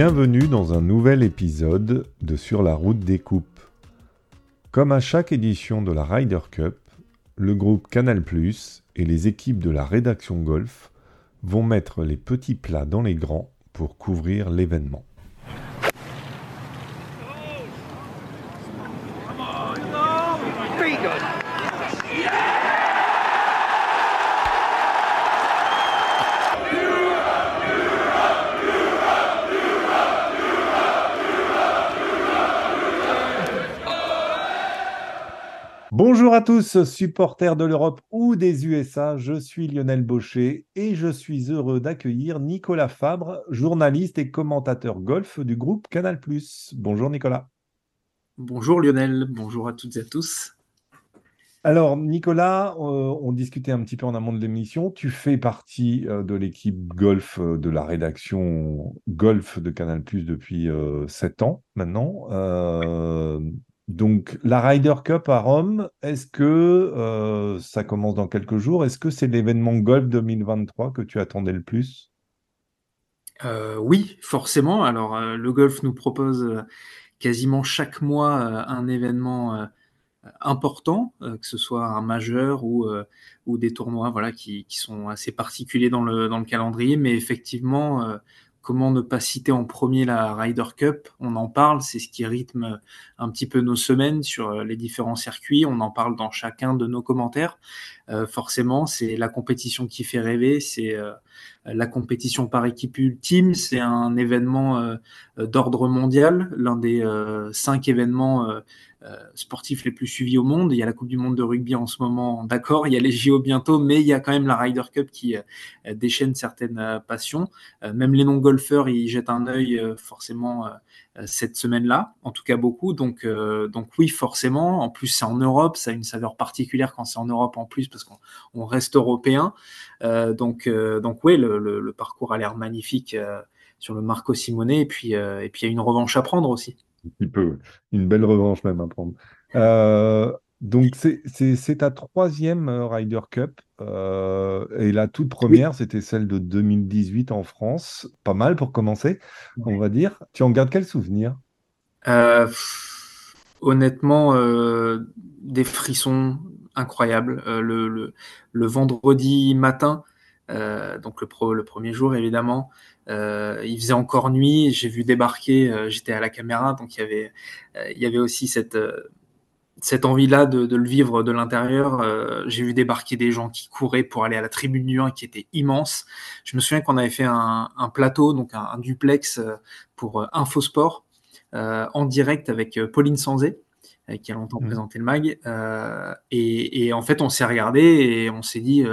Bienvenue dans un nouvel épisode de Sur la route des coupes. Comme à chaque édition de la Ryder Cup, le groupe Canal ⁇ et les équipes de la rédaction Golf vont mettre les petits plats dans les grands pour couvrir l'événement. Bonjour à tous, supporters de l'Europe ou des USA, je suis Lionel Baucher et je suis heureux d'accueillir Nicolas Fabre, journaliste et commentateur golf du groupe Canal+. Bonjour Nicolas. Bonjour Lionel, bonjour à toutes et à tous. Alors Nicolas, euh, on discutait un petit peu en amont de l'émission, tu fais partie euh, de l'équipe golf euh, de la rédaction golf de Canal+, depuis 7 ans maintenant. Donc, la Ryder Cup à Rome, est-ce que euh, ça commence dans quelques jours? Est-ce que c'est l'événement golf 2023 que tu attendais le plus? Euh, Oui, forcément. Alors, euh, le golf nous propose quasiment chaque mois un événement important, que ce soit un majeur ou, des tournois voilà, qui, sont assez particuliers dans le calendrier. Mais effectivement, comment ne pas citer en premier la Ryder Cup On en parle, c'est ce qui rythme un petit peu nos semaines sur euh, les différents circuits. On en parle dans chacun de nos commentaires. Euh, forcément, c'est la compétition qui fait rêver, c'est euh, la compétition par équipe ultime, c'est un événement d'ordre mondial, l'un des cinq événements euh, sportifs les plus suivis au monde. Il y a la Coupe du Monde de rugby en ce moment, d'accord, il y a les JO bientôt, mais il y a quand même la Ryder Cup qui euh, déchaîne certaines euh, passions. même les non-golfeurs, ils jettent un œil forcément cette semaine-là, en tout cas beaucoup. Donc, donc oui, forcément. En plus, c'est en Europe, ça a une saveur particulière quand c'est en Europe en plus parce qu'on reste européen. donc, donc oui, le, parcours a l'air magnifique sur le Marco Simone et puis, et puis il y a une revanche à prendre aussi petit peu, une belle revanche même à prendre. Euh, donc c'est ta troisième euh, Ryder Cup euh, et la toute première c'était celle de 2018 en France, pas mal pour commencer, on va dire. Tu en gardes quel souvenir? Honnêtement, des frissons incroyables. Le, le, le, vendredi matin, donc le, pro, le premier jour évidemment, euh, il faisait encore nuit, j'ai vu débarquer, euh, j'étais à la caméra, donc il y avait, euh, il y avait aussi cette, cette envie-là de, de, le vivre de l'intérieur. j'ai vu débarquer des gens qui couraient pour aller à la tribune du 1 qui était immense. Je me souviens qu'on avait fait un, un, plateau, donc un, un duplex pour Infosport en direct avec Pauline Sanzé qui a longtemps mmh. présenté le mag. Et, et, en fait, on s'est regardé et on s'est dit,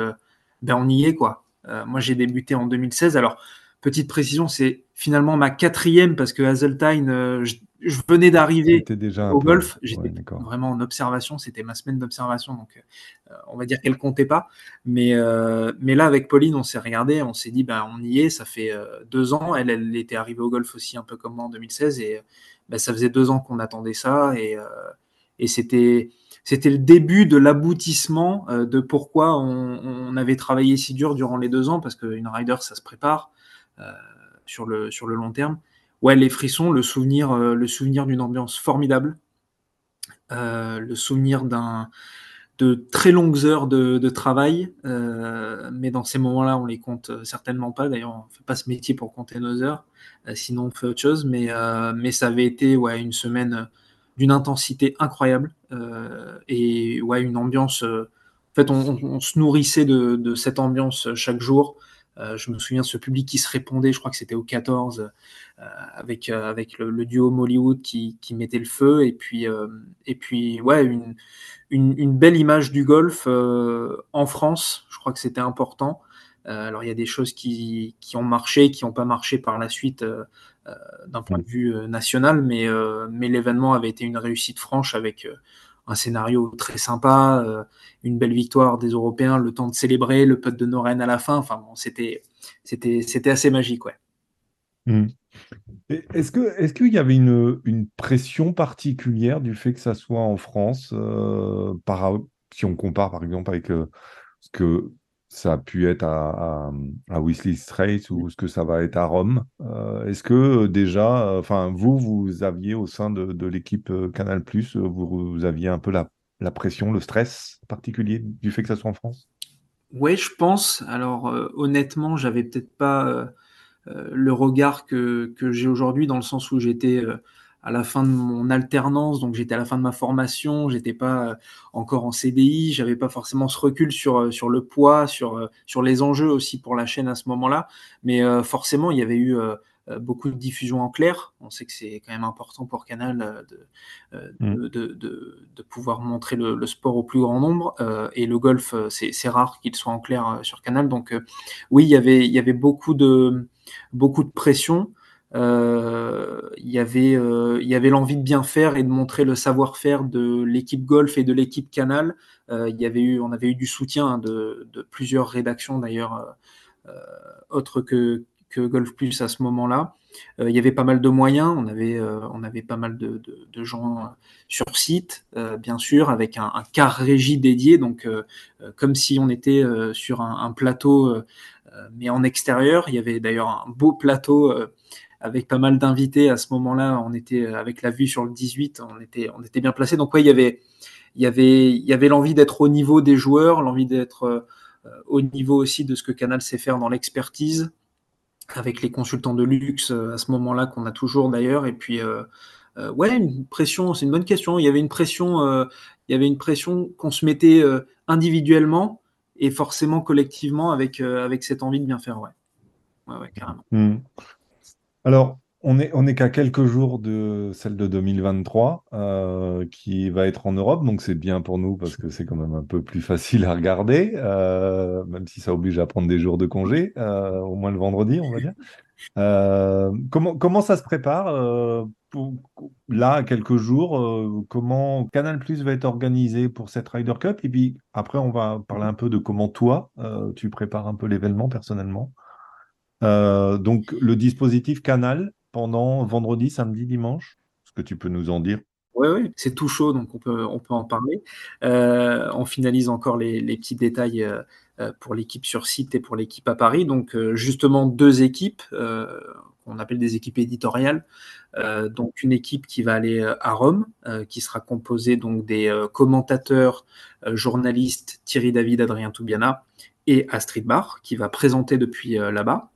ben on y est quoi. moi, j'ai débuté en 2016. Alors, Petite précision, c'est finalement ma quatrième parce que Hazeltine, euh, je, venais d'arriver au golf. J'étais vraiment en observation. C'était ma semaine d'observation, donc euh, on va dire qu'elle comptait pas. Mais, euh, mais là, avec Pauline, on s'est regardé, on s'est dit, ben, on y est. Ça fait deux ans. Elle, elle était arrivée au golf aussi un peu comme moi en 2016 et ben, ça faisait deux ans qu'on attendait ça et, et c'était c'était le début de l'aboutissement de pourquoi on, on, avait travaillé si dur durant les deux ans, parce qu'une rider, ça se prépare, euh, sur, le, sur le long terme. Ouais, les frissons, le souvenir, euh, le souvenir d'une ambiance formidable, euh, le souvenir d'un de très longues heures de, travail, mais dans ces moments-là, on les compte certainement pas. D'ailleurs, on fait pas ce métier pour compter nos heures, sinon on fait autre chose. Mais, mais ça avait été ouais, une semaine d'une intensité incroyable et ouais, une ambiance. en fait, on, se nourrissait de, cette ambiance chaque jour. Euh, je me souviens de ce public qui se répondait, je crois que c'était au 14, euh, avec, euh, avec le, duo Mollywood qui, qui, mettait le feu. Et puis, et puis ouais, une, une, belle image du golf en France. Je crois que c'était important. alors, il y a des choses qui, qui ont marché, qui n'ont pas marché par la suite d'un point de vue national, mais, mais l'événement avait été une réussite franche avec un scénario très sympa, euh, une belle victoire des Européens, le temps de célébrer, le putt de Noren à la fin. Enfin bon, c'était assez magique, ouais. Hmm. Est-ce qu'il y avait une, une, pression particulière du fait que ça soit en France, euh, par, si on compare par exemple avec euh, ce que ça a pu être à, à, Weasley Straits ou ce que ça va être à Rome. Est-ce que déjà, enfin, vous, vous aviez au sein de, l'équipe Canal+, vous, vous aviez un peu la, la pression, le stress particulier du fait que ça soit en France? Oui, je pense. Alors, honnêtement, j'avais peut-être pas le regard que, que j'ai aujourd'hui, dans le sens où j'étais à la fin de mon alternance, donc j'étais à la fin de ma formation, j'étais pas euh, encore en CDI, j'avais pas forcément ce recul sur, euh, sur le poids, sur, euh, sur les enjeux aussi pour la chaîne à ce moment-là. Mais forcément, il y avait eu beaucoup de diffusion en clair. On sait que c'est quand même important pour Canal mm. de, de, de, de pouvoir montrer le, le, sport au plus grand nombre. et le golf, c'est rare qu'il soit en clair sur Canal. Donc oui, il y avait, il y avait beaucoup de, beaucoup de pression. Euh, il y avait, euh, avait l'envie de bien faire et de montrer le savoir-faire de l'équipe golf et de l'équipe Canal. Euh, il y avait eu, on avait eu du soutien hein, de, plusieurs rédactions d'ailleurs autres que, que Golf Plus à ce moment-là. il y avait pas mal de moyens, on avait, on avait pas mal de, gens sur site, bien sûr, avec un, un, car régie dédié, donc comme si on était sur un plateau, mais en extérieur. Il y avait d'ailleurs un beau plateau avec pas mal d'invités à ce moment-là. On était euh, avec la vue sur le 18, on était, bien placé. Donc ouais, il y avait, l'envie d'être au niveau des joueurs, l'envie d'être euh, au niveau aussi de ce que Canal sait faire dans l'expertise, avec les consultants de luxe euh, à ce moment-là qu'on a toujours d'ailleurs. Et puis ouais, une pression, c'est une bonne question. Il y avait une pression, il y avait une pression qu'on se mettait individuellement et forcément collectivement avec cette envie de bien faire. Ouais, carrément. Mmh. Alors, on est, on est qu'à quelques jours de celle de 2023 euh, qui va être en Europe, donc c'est bien pour nous parce que c'est quand même un peu plus facile à regarder, euh, même si ça oblige à prendre des jours de congé, euh, au moins le vendredi, on va dire. comment, ça se prépare pour, là, à quelques jours, comment Canal Plus va être organisé pour cette Ryder Cup? Et puis après, on va parler un peu de comment toi, tu prépares un peu l'événement personnellement. Euh, donc, le dispositif Canal pendant vendredi, samedi, dimanche, est-ce que tu peux nous en dire? Oui, oui, c'est tout chaud, donc on peut, on peut en parler. Euh, on finalise encore les, petits détails euh, pour l'équipe sur site et pour l'équipe à Paris. Donc, justement, deux équipes, qu'on appelle des équipes éditoriales. donc, une équipe qui va aller à Rome, qui sera composée donc des commentateurs, journalistes Thierry David, Adrien Toubiana et Astrid Barr, qui va présenter depuis là-bas.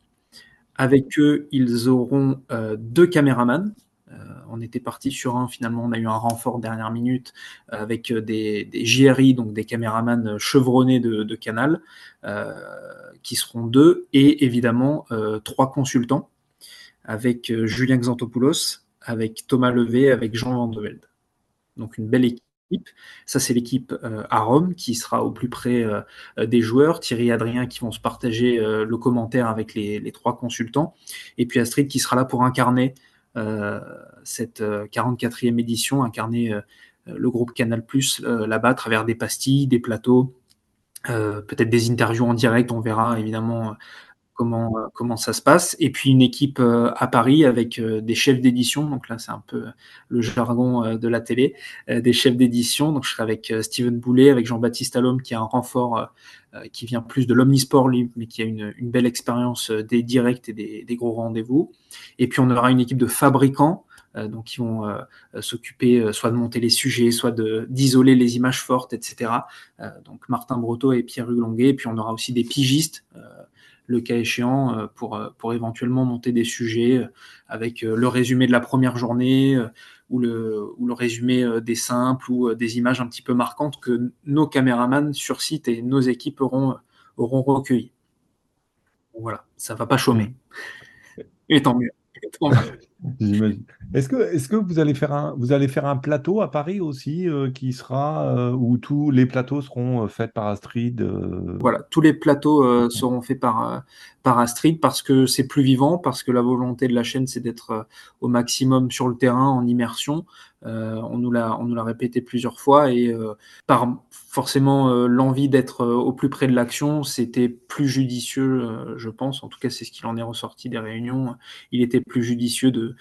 Avec eux, ils auront euh, deux caméramans. Euh, on était parti sur un, finalement, on a eu un renfort dernière minute euh, avec des, JRI, donc des caméramans chevronnés de, Canal, qui seront deux, et évidemment trois consultants avec Julien Xantopoulos, avec Thomas Levé, avec Jean Vandevelde. Donc une belle équipe. Ça, c'est l'équipe euh, à Rome qui sera au plus près euh, des joueurs. Thierry et Adrien qui vont se partager euh, le commentaire avec les, trois consultants. Et puis Astrid qui sera là pour incarner cette 44e édition, incarner le groupe Canal Plus là-bas à travers des pastilles, des plateaux, peut-être des interviews en direct. On verra évidemment comment, euh, comment ça se passe. Et puis une équipe euh, à Paris avec euh, des chefs d'édition. Donc là, c'est un peu le jargon de la télé, des chefs d'édition. Donc je serai avec Steven Boulet, avec Jean-Baptiste Allôme, qui a un renfort qui vient plus de l'omnisport, mais qui a une, belle expérience des directs et des, gros rendez-vous. Et puis on aura une équipe de fabricants. donc qui vont s'occuper soit de monter les sujets, soit d'isoler les images fortes, etc. donc Martin Brotteau et Pierre Hugues Et puis on aura aussi des pigistes le cas échéant, euh, pour, euh, pour éventuellement monter des sujets euh, avec le résumé de la première journée ou le, ou le résumé des simples ou des images un petit peu marquantes que nos caméramans sur site et nos équipes auront, auront recueillies. Voilà, ça va pas chômer. Et tant mieux. Et tant mieux. Est-ce que, vous, allez faire un, plateau à Paris aussi euh, qui sera euh, où tous les plateaux seront euh, faits par Astrid Voilà, tous les plateaux seront faits par Astrid parce que c'est plus vivant, parce que la volonté de la chaîne c'est d'être au maximum sur le terrain en immersion. On nous l'a on nous l'a répété plusieurs fois et par forcément l'envie d'être au plus près de l'action, c'était plus judicieux, je pense. En tout cas, c'est ce qu'il en est ressorti des réunions. Il était plus judicieux de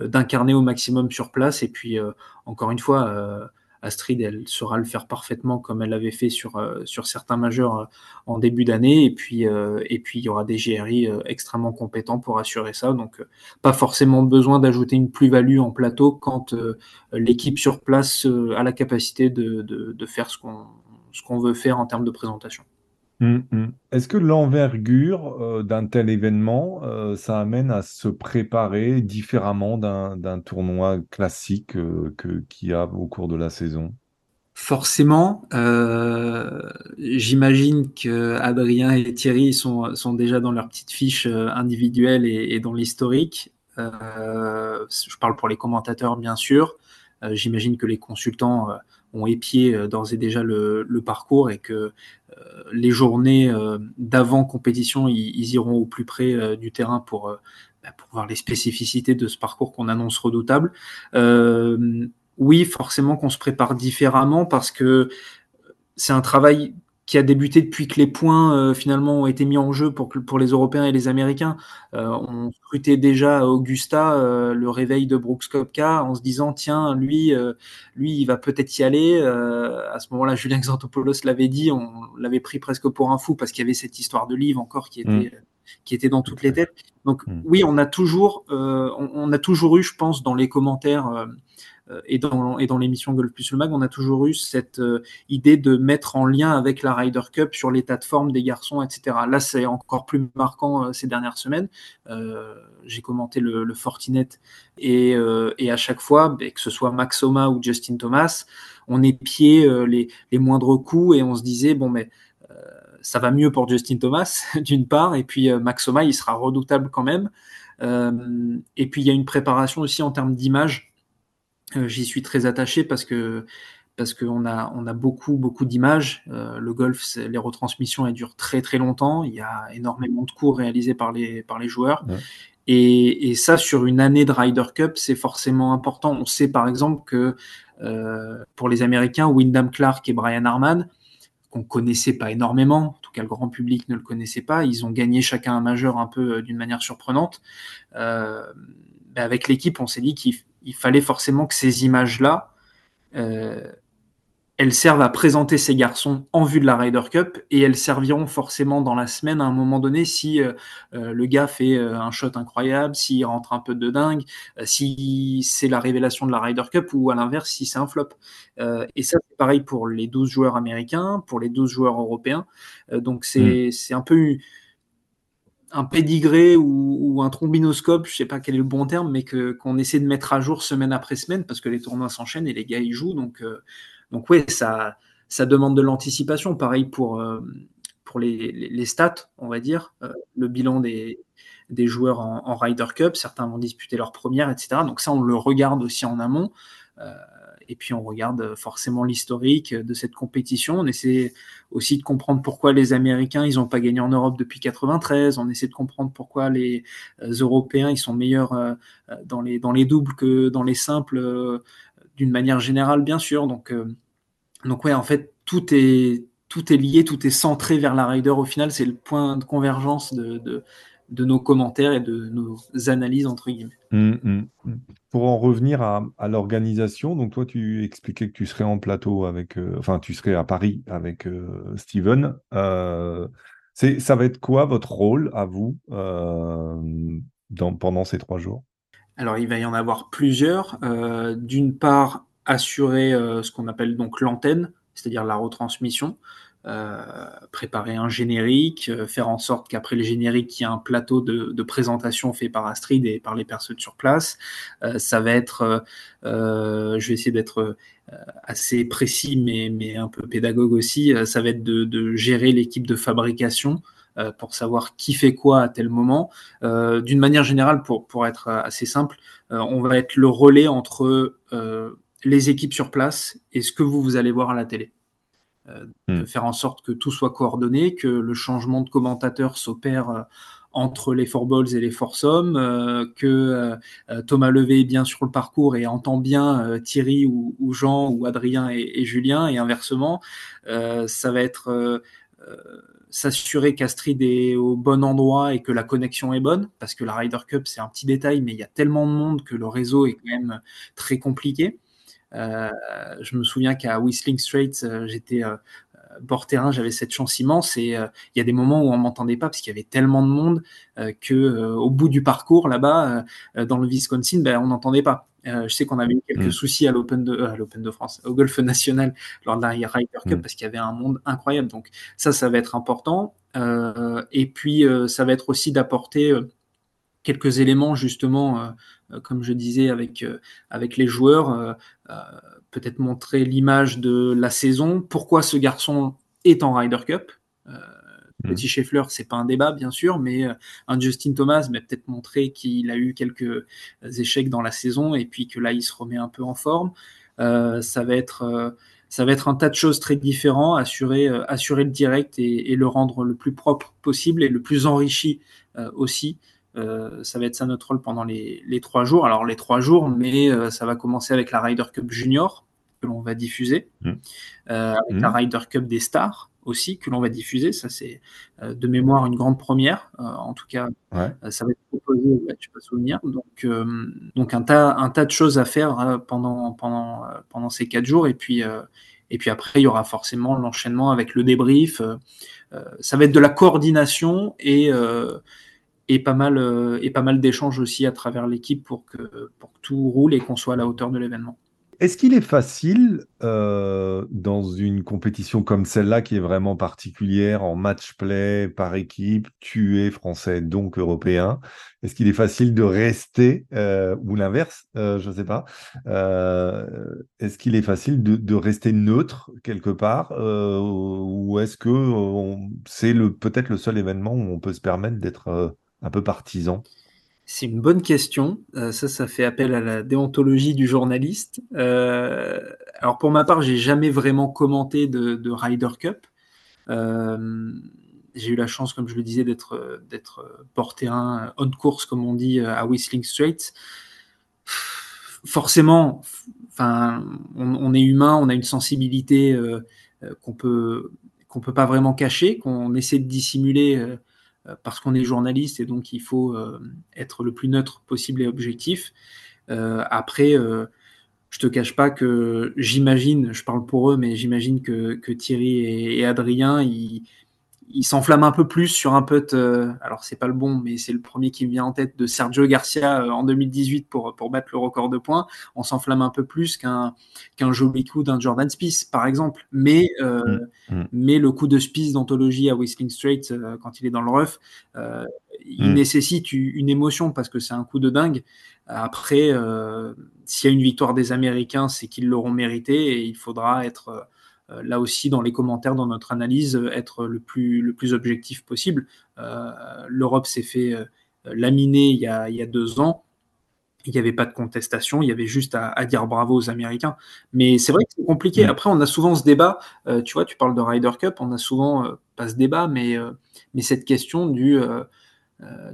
euh, d'incarner au maximum sur place. Et puis, euh, encore une fois, euh, Astrid, elle saura le faire parfaitement comme elle l'avait fait sur, sur certains majeurs en début d'année. Et puis, et puis, il y aura des GRI extrêmement compétents pour assurer ça. Donc, pas forcément besoin d'ajouter une plus-value en plateau quand l'équipe sur place a la capacité de, de, de faire ce qu'on ce qu'on veut faire en termes de présentation. Mmh, mmh. Est-ce que l'envergure euh, d'un tel événement, euh, ça amène à se préparer différemment d'un tournoi classique euh, que, qu'il y a au cours de la saison? Forcément, j'imagine que Adrien et Thierry sont, sont déjà dans leur petite fiche individuelle et, et dans l'historique. je parle pour les commentateurs, bien sûr. j'imagine que les consultants ont épié euh, d'ores et déjà le, parcours et que euh, les journées euh, d'avant compétition, ils, iront au plus près du terrain pour, bah, pour voir les spécificités de ce parcours qu'on annonce redoutable. oui, forcément qu'on se prépare différemment parce que c'est un travail qui a débuté depuis que les points euh, finalement ont été mis en jeu pour, pour les Européens et les Américains. Euh, on scrutait déjà à Augusta euh, le réveil de Brooks Kopka en se disant tiens lui lui il va peut-être y aller. à ce moment-là, Julien Xantopoulos l'avait dit, on l'avait pris presque pour un fou parce qu'il y avait cette histoire de livre encore qui était mm. qui était dans toutes les têtes. Donc mm. oui, on a toujours on, on, a toujours eu, je pense, dans les commentaires euh, et dans, et dans l'émission Golf Plus le Mag, on a toujours eu cette euh, idée de mettre en lien avec la Ryder Cup sur l'état de forme des garçons, etc. Là, c'est encore plus marquant euh, ces dernières semaines. J'ai commenté le, Fortinet et, et, à chaque fois, ben, que ce soit Max Oma ou Justin Thomas, on épiait les, les moindres coups et on se disait, bon, mais ça va mieux pour Justin Thomas, d'une part, et puis Max Oma, il sera redoutable quand même. et puis, il y a une préparation aussi en termes d'image euh, j'y suis très attaché parce que parce qu'on a, on a beaucoup, beaucoup d'images. Euh, le golf, les retransmissions, elles durent très, très longtemps. Il y a énormément de cours réalisés par les, par les joueurs. Et, et, ça, sur une année de Ryder Cup, c'est forcément important. On sait par exemple que euh, pour les Américains, Wyndham Clark et Brian Harman, qu'on connaissait pas énormément, en tout cas le grand public ne le connaissait pas, ils ont gagné chacun un majeur un peu d'une manière surprenante. Euh, ben avec l'équipe, on s'est dit qu'il il fallait forcément que ces images-là, euh, elles servent à présenter ces garçons en vue de la Ryder Cup et elles serviront forcément dans la semaine à un moment donné si euh, euh, le gars fait un shot incroyable, s'il rentre un peu de dingue, si c'est la révélation de la Ryder Cup ou à l'inverse si c'est un flop. et ça c'est pareil pour les 12 joueurs américains, pour les 12 joueurs européens. donc c'est mm. un peu un pédigré ou, un trombinoscope, je sais pas quel est le bon terme, mais que qu'on essaie de mettre à jour semaine après semaine parce que les tournois s'enchaînent et les gars y jouent. Donc euh, donc ouais, ça ça demande de l'anticipation. Pareil pour euh, pour les, les, stats, on va dire, euh, le bilan des des joueurs en, en, Ryder Cup. Certains vont disputer leur première, etc. Donc ça, on le regarde aussi en amont et puis on regarde forcément l'historique de cette compétition. On essaie aussi de comprendre pourquoi les Américains ils n'ont pas gagné en Europe depuis 93. On essaie de comprendre pourquoi les euh, Européens ils sont meilleurs euh, dans les dans les doubles que dans les simples euh, d'une manière générale bien sûr. Donc donc ouais en fait tout est tout est lié, tout est centré vers la Ryder au final. C'est le point de convergence de de nos commentaires et de nos analyses, entre guillemets. Hum, hum, hum. Pour en revenir à, l'organisation, donc toi, tu expliquais que tu serais en plateau avec, euh, enfin, tu serais à Paris avec euh, Steven. Euh, ça va être quoi votre rôle à vous dans, pendant ces trois jours? Alors, il va y en avoir plusieurs. D'une part, assurer ce qu'on appelle donc l'antenne, c'est-à-dire la retransmission. Euh, préparer un générique, euh, faire en sorte qu'après le générique, il y ait un plateau de, présentation fait par Astrid et par les personnes sur place. Euh, ça va être, je vais essayer d'être assez précis, mais, un peu pédagogue aussi. ça va être de, gérer l'équipe de fabrication pour savoir qui fait quoi à tel moment. D'une manière générale, pour, pour être assez simple, on va être le relais entre les équipes sur place et ce que vous, vous allez voir à la télé. Euh, de hmm. faire en sorte que tout soit coordonné, que le changement de commentateur s'opère euh, entre les four balls et les foursomes, euh, que Thomas Levé est bien sur le parcours et entend bien Thierry ou, Jean ou Adrien et, Julien, et inversement. ça va être s'assurer qu'Astrid est au bon endroit et que la connexion est bonne, parce que la Ryder Cup, c'est un petit détail, mais il y a tellement de monde que le réseau est quand même très compliqué. Je me souviens qu'à Whistling Straits, j'étais bord terrain, j'avais cette chance immense et il y a des moments où on m'entendait pas parce qu'il y avait tellement de monde que au bout du parcours là-bas, dans le Wisconsin, ben, on n'entendait pas. je sais qu'on avait eu quelques mm. soucis à l'Open de, à l'Open de France, au Golf National lors de la Ryder Cup mm. parce qu'il y avait un monde incroyable. Donc ça, ça va être important. et puis ça va être aussi d'apporter quelques éléments justement, comme je disais avec avec les joueurs peut-être montrer l'image de la saison, pourquoi ce garçon est en Ryder Cup? Euh, hmm. Petit Scheffler, c'est pas un débat bien sûr, mais euh, un Justin Thomas, mais peut-être montrer qu'il a eu quelques échecs dans la saison et puis que là il se remet un peu en forme. Euh, ça va être ça va être un tas de choses très différents, assurer, assurer le direct et, le rendre le plus propre possible et le plus enrichi aussi. Ça va être ça notre rôle pendant les, les, trois jours. Alors les trois jours, mais ça va commencer avec la Ryder Cup Junior que l'on va diffuser, mmh. Euh, avec la mmh. Ryder Cup des stars aussi que l'on va diffuser. Ça, c'est euh, de mémoire une grande première. Euh, en tout cas, ça va être proposé je peux souvenir. Donc, donc un, tas, un tas de choses à faire pendant, pendant, pendant ces quatre jours. Et puis, et puis après, il y aura forcément l'enchaînement avec le débrief. ça va être de la coordination et, et pas mal, pas mal d'échanges aussi à travers l'équipe pour que, pour que tout roule et qu'on soit à la hauteur de l'événement. Est-ce qu'il est facile euh, dans une compétition comme celle-là qui est vraiment particulière en match play par équipe, tu es français donc européen, est-ce qu'il est facile de rester euh, ou l'inverse, euh, je ne sais pas, est-ce qu'il est facile de, rester neutre quelque part ou est-ce que c'est peut-être le seul événement où on peut se permettre d'être un peu partisan c'est une bonne question. Euh, ça, ça fait appel à la déontologie du journaliste. Euh, alors pour ma part, j'ai jamais vraiment commenté de, Ryder Cup. Euh, j'ai eu la chance, comme je le disais, d'être d'être porté un on course, comme on dit, à Whistling Straits. Forcément, enfin, on, est humain, on a une sensibilité qu'on peut qu'on peut pas vraiment cacher, qu'on essaie de dissimuler parce qu'on est journaliste et donc il faut euh, être le plus neutre possible et objectif. Euh, après, je te cache pas que j'imagine, je parle pour eux, mais j'imagine que, Thierry et, et Adrien, ils, il s'enflamme un peu plus sur un putt, euh, alors c'est pas le bon, mais c'est le premier qui me vient en tête de Sergio Garcia euh, en 2018 pour, pour battre le record de points. On s'enflamme un peu plus qu'un qu'un joli coup d'un Jordan Spieth, par exemple. Mais, euh, mm, mm. mais le coup de Spieth d'anthologie à Whistling Straits, quand il est dans le rough, il mm. nécessite une émotion parce que c'est un coup de dingue. Après, s'il y a une victoire des Américains, c'est qu'ils l'auront mérité et il faudra être euh, là aussi dans les commentaires, dans notre analyse, euh, être le plus, le plus objectif possible. Euh, L'Europe s'est fait laminer il y, a, il y a deux ans il n'y avait pas de contestation, il y avait juste à, dire bravo aux Américains. Mais c'est vrai que c'est compliqué. Après, on a souvent ce débat, tu vois, tu parles de Ryder Cup, on a souvent, pas ce débat, mais, mais cette question du,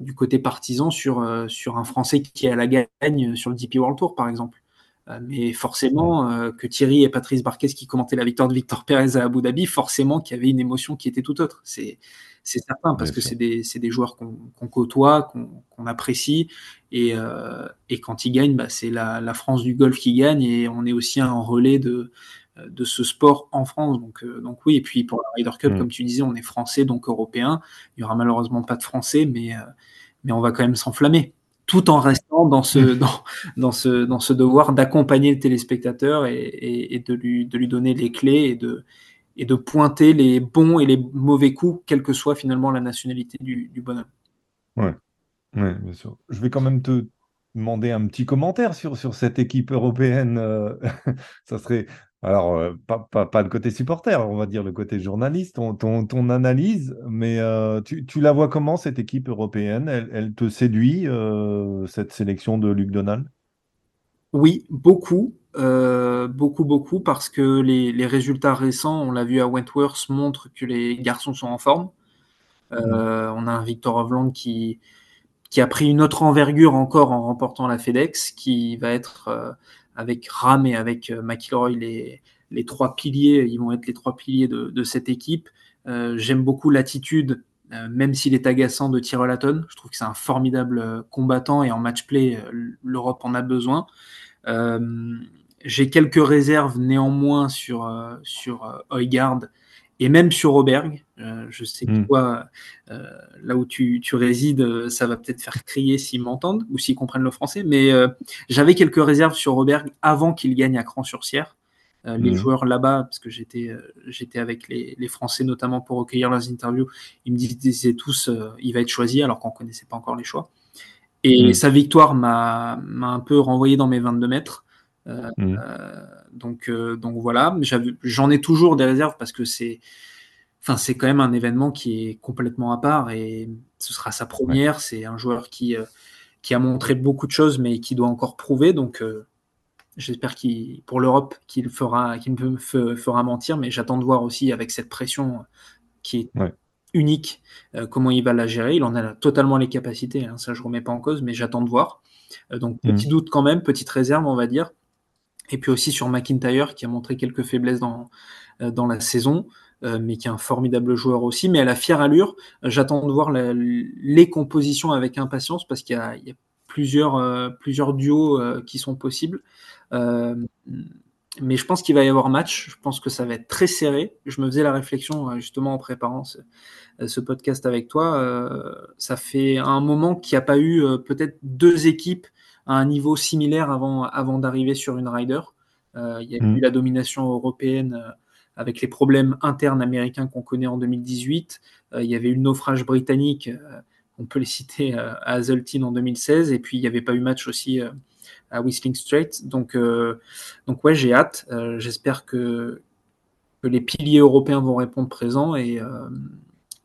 du côté partisan sur, sur un Français qui est à la gagne sur le DP World Tour, par exemple. Euh, mais forcément, euh, que Thierry et Patrice Barquez qui commentaient la victoire de Victor Pérez à Abu Dhabi, forcément qu'il y avait une émotion qui était tout autre. C'est certain, parce que c'est des, des, joueurs qu'on côtoie, qu'on apprécie, et, euh, et, quand ils gagnent, bah, c'est la, la, France du golf qui gagne, et on est aussi un relais de, de ce sport en France. Donc, donc oui, et puis pour la Ryder Cup, mm. comme tu disais, on est français, donc européen. Il y aura malheureusement pas de français, mais, mais on va quand même s'enflammer tout en restant dans ce, mmh. dans, dans ce, dans ce devoir d'accompagner le téléspectateur et, de, lui, de lui donner les clés et de, et de pointer les bons et les mauvais coups, quelle que soit finalement la nationalité du, du bonhomme. Ouais. ouais, bien sûr. Je vais quand même te demander un petit commentaire sur, sur cette équipe européenne. Euh, ça serait alors, euh, pas, pas, le côté supporter, on va dire le côté journaliste, ton, ton, analyse, mais euh, tu, tu, la vois comment cette équipe européenne? Elle, elle, te séduit, euh, cette sélection de Luc Donald? Oui, beaucoup, beaucoup, beaucoup, parce que les, les, résultats récents, on l'a vu à Wentworth, montrent que les garçons sont en forme. Mmh. On a un Victor Hovland qui, qui a pris une autre envergure encore en remportant la FedEx, qui va être avec Ram et avec euh, McIlroy, les, les trois piliers, ils vont être les trois piliers de, cette équipe. Euh, j'aime beaucoup l'attitude, euh, même s'il est agaçant de Tyrell Hatton. Je trouve que c'est un formidable combattant et en match play, l'Europe en a besoin. j'ai quelques réserves néanmoins sur, sur et même sur Auberg. je sais que hmm. toi, là où tu, tu résides, ça va peut-être faire crier s'ils m'entendent ou s'ils comprennent le français, mais j'avais quelques réserves sur Auberg avant qu'il gagne à Cran-sur-Sierre. Euh, les mhm. joueurs là-bas, parce que j'étais euh, j'étais avec les, les, Français notamment pour recueillir leurs interviews, ils me disaient tous euh, il va être choisi alors qu'on connaissait pas encore les choix. Et mhm. sa victoire m'a un peu renvoyé dans mes 22 mètres. Mhm. donc donc voilà, j'en ai toujours des réserves parce que c'est enfin c'est quand même un événement qui est complètement à part et ce sera sa première. C'est un joueur qui qui a montré beaucoup de choses mais qui doit encore prouver donc J'espère qu'il, pour l'Europe, qu'il fera, qu'il me fera mentir, mais j'attends de voir aussi avec cette pression qui est unique, euh, comment il va la gérer. Il en a totalement les capacités, hein, ça je remets pas en cause, mais j'attends de voir. Euh, donc petit mhm. doute quand même, petite réserve, on va dire. Et puis aussi sur McIntyre qui a montré quelques faiblesses dans, euh, dans la saison. mais qui est un formidable joueur aussi, mais à la fière allure. J'attends de voir les compositions avec impatience parce qu'il y a, plusieurs, plusieurs duos qui sont possibles. Euh, mais je pense qu'il va y avoir match. Je pense que ça va être très serré. Je me faisais la réflexion euh, justement en préparant ce, euh, podcast avec toi. ça fait un moment qu'il n'y a pas eu peut-être deux équipes à un niveau similaire avant, avant d'arriver sur une rider. il y a eu mm. la domination européenne avec les problèmes internes américains qu'on connaît en 2018. il y avait eu le naufrage britannique. on peut les citer à Hazeltine en 2016. Et puis il n'y avait pas eu match aussi à Whistling Straits. Donc, euh, donc ouais, j'ai hâte. Euh, j'espère que, que, les piliers européens vont répondre présent et, euh,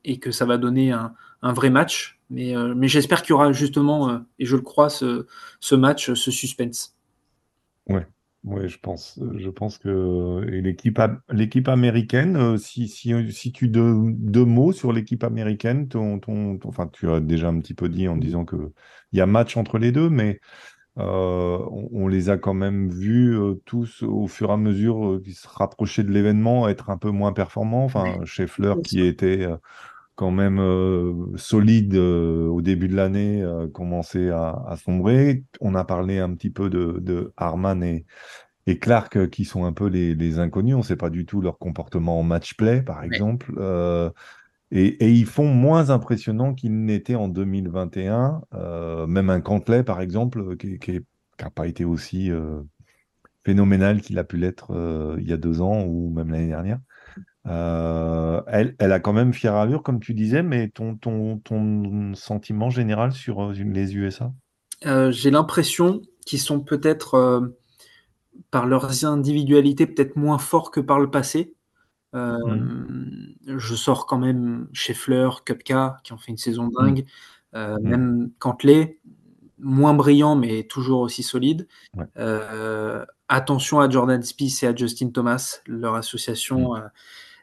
et que ça va donner un, un vrai match. Mais, mais j'espère qu'il y aura justement, et je le crois, ce, ce match, ce suspense. Ouais. Oui, je pense. Je pense que l'équipe américaine, si, si, si tu deux, deux mots sur l'équipe américaine, ton, ton, enfin, tu as déjà un petit peu dit en disant que il y a match entre les deux, mais euh, on, les a quand même vus euh, tous au fur et à mesure euh, qui se rapprochaient de l'événement être un peu moins performants. Enfin, chez Fleur qui était quand même solide au début de l'année commençait à, sombrer. On a parlé un petit peu de, de Harman et, et Clark qui sont un peu les, inconnus. On ne sait pas du tout leur comportement en match-play, par exemple. Et, ils font moins impressionnant qu'ils n'étaient en 2021. Euh, même un Cantley, par exemple, qui n'a pas été aussi euh, phénoménal qu'il a pu l'être euh, il y a deux ans ou même l'année dernière. Elle, elle, a quand même fière allure, comme tu disais, mais ton, ton, ton sentiment général sur les USA J'ai l'impression qu'ils sont peut-être, par leurs individualités, peut-être moins forts que par le passé. Euh, mmh. Je sors quand même chez Fleur, Cupka, qui ont fait une saison mmh. dingue. Euh, mmh. Même Cantley, moins brillant, mais toujours aussi solide. Euh, attention à Jordan Spieth et à Justin Thomas. Leur association,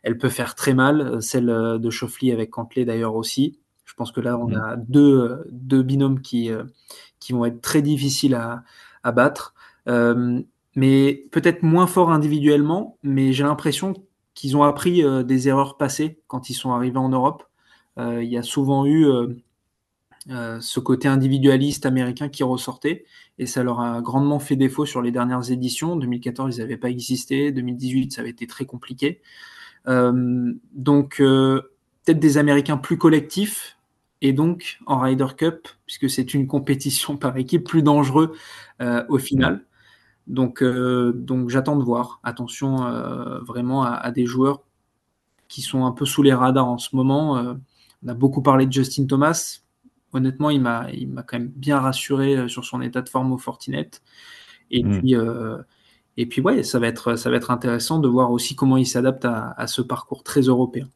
elle peut faire très mal. Celle de Schauffele avec Cantley d'ailleurs aussi. Je pense que là, on a deux, deux binômes qui, qui vont être très difficiles à, à battre. mais peut-être moins fort individuellement, mais j'ai l'impression qu'ils ont appris euh, des erreurs passées quand ils sont arrivés en Europe. Euh, il y a souvent eu euh, ce côté individualiste américain qui ressortait et ça leur a grandement fait défaut sur les dernières éditions. 2014, ils n'avaient pas existé. 2018, ça avait été très compliqué. Donc, peut-être des Américains plus collectifs et donc en Ryder Cup, puisque c'est une compétition par équipe, plus dangereux au final. Donc, euh, donc j'attends de voir. Attention euh, vraiment à, des joueurs qui sont un peu sous les radars en ce moment. Euh, on a beaucoup parlé de Justin Thomas. Honnêtement, il m'a, il m'a quand même bien rassuré sur son état de forme au Fortinet. Et mm. puis, et puis ouais, ça va être, ça va être intéressant de voir aussi comment il s'adapte à, ce parcours très européen.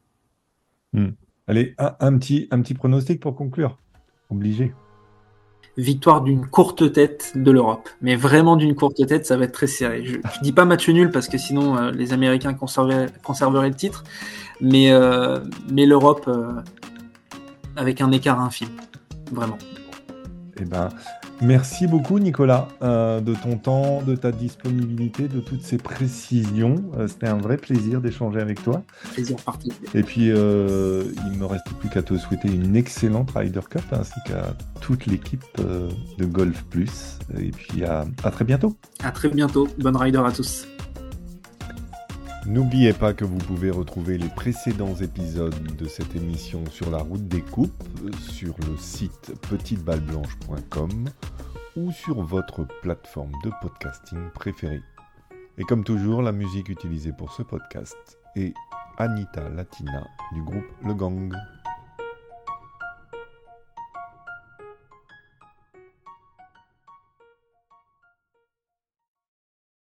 Mm. Allez, un, petit, un petit pronostic pour conclure. Obligé victoire d'une courte tête de l'Europe. Mais vraiment d'une courte tête, ça va être très serré. Je, ne dis pas match nul parce que sinon euh, les Américains conserveraient, le titre, mais, euh, mais l'Europe euh, avec un écart infime, vraiment. Eh ben, merci beaucoup Nicolas euh, de ton temps, de ta disponibilité, de toutes ces précisions. Euh, c'était un vrai plaisir d'échanger avec toi. Plaisir. Et puis, euh, il me reste plus qu'à te souhaiter une excellente Ryder Cup ainsi qu'à toute l'équipe de Golf Plus. Et puis, à, à très bientôt. À très bientôt. Bonne Ryder à tous. N'oubliez pas que vous pouvez retrouver les précédents épisodes de cette émission sur la route des coupes sur le site petiteballeblanche.com ou sur votre plateforme de podcasting préférée. Et comme toujours, la musique utilisée pour ce podcast est Anita Latina du groupe Le Gang.